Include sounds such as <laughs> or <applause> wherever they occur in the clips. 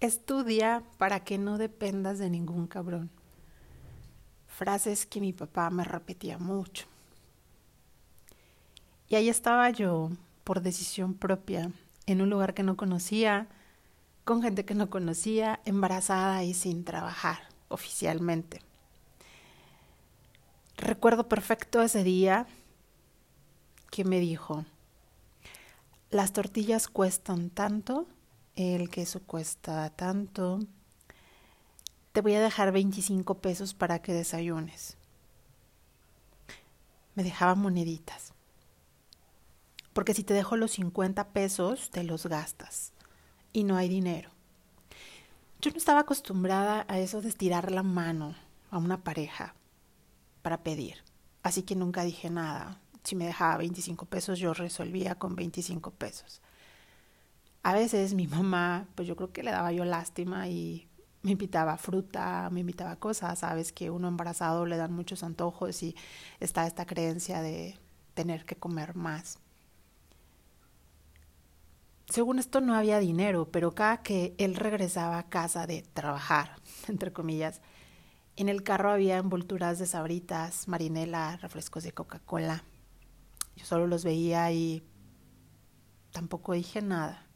Estudia para que no dependas de ningún cabrón. Frases que mi papá me repetía mucho. Y ahí estaba yo, por decisión propia, en un lugar que no conocía, con gente que no conocía, embarazada y sin trabajar oficialmente. Recuerdo perfecto ese día que me dijo, las tortillas cuestan tanto el queso cuesta tanto, te voy a dejar 25 pesos para que desayunes. Me dejaba moneditas. Porque si te dejo los 50 pesos, te los gastas. Y no hay dinero. Yo no estaba acostumbrada a eso de estirar la mano a una pareja para pedir. Así que nunca dije nada. Si me dejaba 25 pesos, yo resolvía con 25 pesos. A veces mi mamá, pues yo creo que le daba yo lástima y me invitaba fruta, me invitaba cosas, sabes que uno embarazado le dan muchos antojos y está esta creencia de tener que comer más. Según esto no había dinero, pero cada que él regresaba a casa de trabajar, <laughs> entre comillas, en el carro había envolturas de sabritas, marinela, refrescos de Coca-Cola. Yo solo los veía y tampoco dije nada.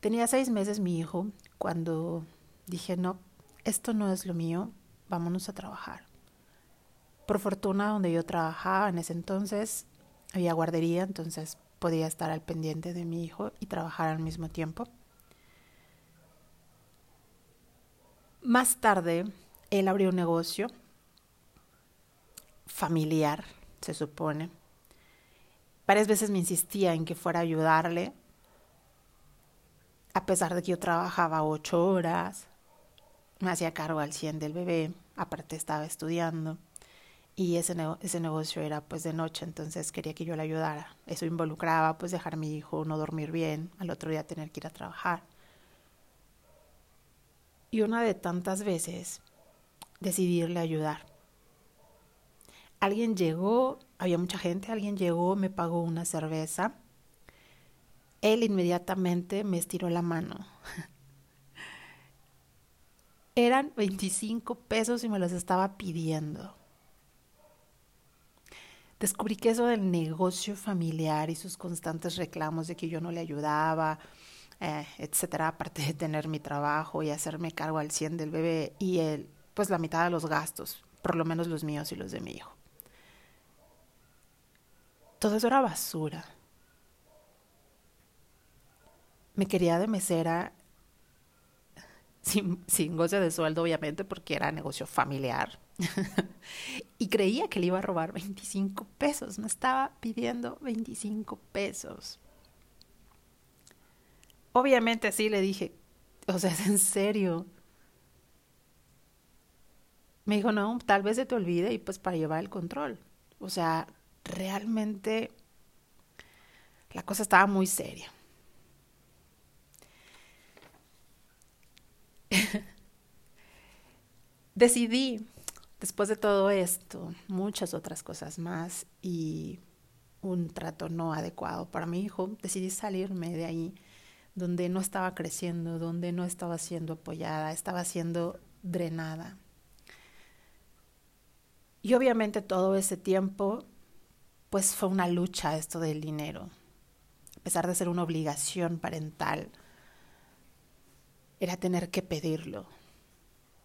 Tenía seis meses mi hijo cuando dije, no, esto no es lo mío, vámonos a trabajar. Por fortuna, donde yo trabajaba en ese entonces, había guardería, entonces podía estar al pendiente de mi hijo y trabajar al mismo tiempo. Más tarde, él abrió un negocio familiar, se supone. Varias veces me insistía en que fuera a ayudarle a pesar de que yo trabajaba ocho horas, me hacía cargo al 100 del bebé, aparte estaba estudiando y ese, ese negocio era pues de noche, entonces quería que yo le ayudara. Eso involucraba pues dejar a mi hijo no dormir bien, al otro día tener que ir a trabajar. Y una de tantas veces decidí irle a ayudar. Alguien llegó, había mucha gente, alguien llegó, me pagó una cerveza él inmediatamente me estiró la mano. <laughs> Eran 25 pesos y me los estaba pidiendo. Descubrí que eso del negocio familiar y sus constantes reclamos de que yo no le ayudaba, eh, etcétera, aparte de tener mi trabajo y hacerme cargo al 100 del bebé y él, pues la mitad de los gastos, por lo menos los míos y los de mi hijo. Todo eso era basura me quería de mesera sin, sin goce de sueldo, obviamente, porque era negocio familiar. <laughs> y creía que le iba a robar 25 pesos. Me estaba pidiendo 25 pesos. Obviamente sí le dije, o sea, es en serio. Me dijo, no, tal vez se te olvide y pues para llevar el control. O sea, realmente la cosa estaba muy seria. Decidí, después de todo esto, muchas otras cosas más y un trato no adecuado para mi hijo, decidí salirme de ahí donde no estaba creciendo, donde no estaba siendo apoyada, estaba siendo drenada. Y obviamente todo ese tiempo, pues fue una lucha esto del dinero. A pesar de ser una obligación parental, era tener que pedirlo,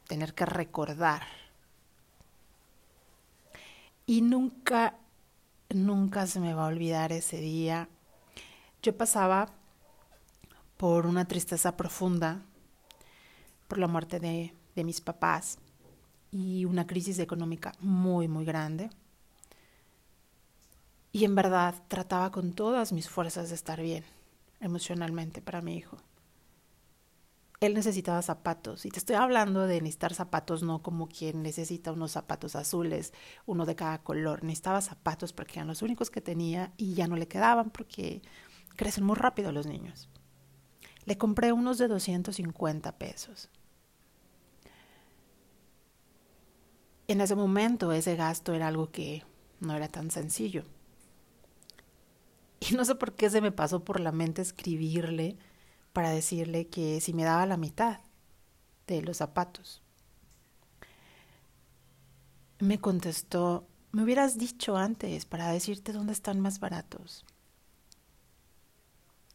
tener que recordar. Y nunca, nunca se me va a olvidar ese día. Yo pasaba por una tristeza profunda, por la muerte de, de mis papás y una crisis económica muy, muy grande. Y en verdad trataba con todas mis fuerzas de estar bien emocionalmente para mi hijo él necesitaba zapatos. Y te estoy hablando de necesitar zapatos, no como quien necesita unos zapatos azules, uno de cada color. Necesitaba zapatos porque eran los únicos que tenía y ya no le quedaban porque crecen muy rápido los niños. Le compré unos de 250 pesos. En ese momento ese gasto era algo que no era tan sencillo. Y no sé por qué se me pasó por la mente escribirle para decirle que si me daba la mitad de los zapatos. Me contestó, me hubieras dicho antes para decirte dónde están más baratos.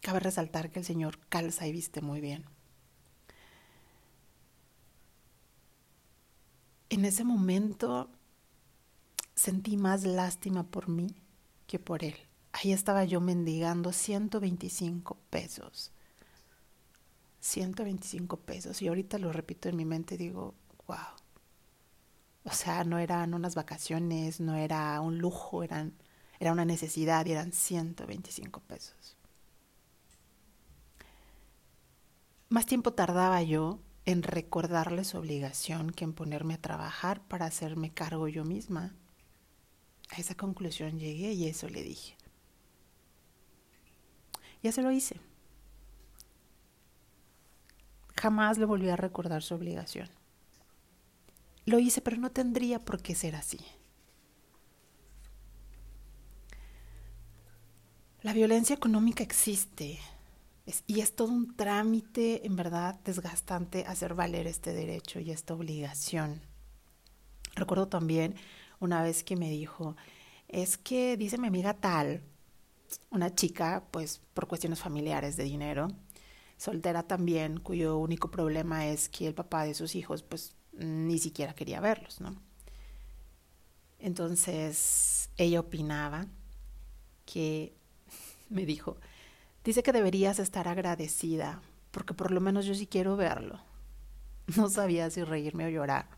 Cabe resaltar que el señor calza y viste muy bien. En ese momento sentí más lástima por mí que por él. Ahí estaba yo mendigando 125 pesos. 125 pesos. Y ahorita lo repito en mi mente digo, wow. O sea, no eran unas vacaciones, no era un lujo, eran, era una necesidad y eran 125 pesos. Más tiempo tardaba yo en recordarle su obligación que en ponerme a trabajar para hacerme cargo yo misma. A esa conclusión llegué y eso le dije. Ya se lo hice. Jamás le volví a recordar su obligación. Lo hice, pero no tendría por qué ser así. La violencia económica existe y es todo un trámite, en verdad, desgastante hacer valer este derecho y esta obligación. Recuerdo también una vez que me dijo, es que dice mi amiga tal, una chica, pues por cuestiones familiares de dinero, soltera también, cuyo único problema es que el papá de sus hijos, pues ni siquiera quería verlos, ¿no? Entonces ella opinaba que <laughs> me dijo, dice que deberías estar agradecida, porque por lo menos yo sí quiero verlo. <laughs> No sabía si reírme o llorar.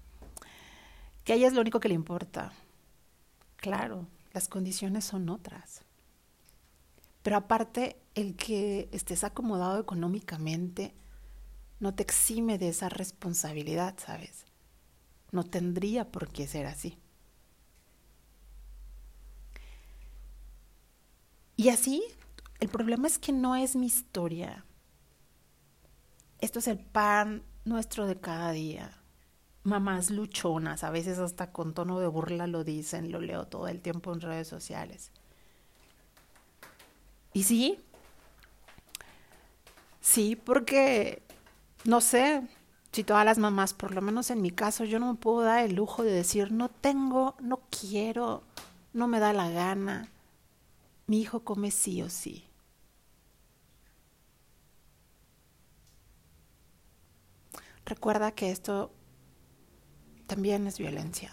Que a ella es lo único que le importa. Claro, las condiciones son otras. Pero aparte, el que estés acomodado económicamente no te exime de esa responsabilidad, ¿sabes? No tendría por qué ser así. Y así, el problema es que no es mi historia. Esto es el pan nuestro de cada día. Mamás luchonas, a veces hasta con tono de burla lo dicen, lo leo todo el tiempo en redes sociales. Y sí, sí, porque, no sé, si todas las mamás, por lo menos en mi caso, yo no me puedo dar el lujo de decir, no tengo, no quiero, no me da la gana. Mi hijo come sí o sí. Recuerda que esto también es violencia.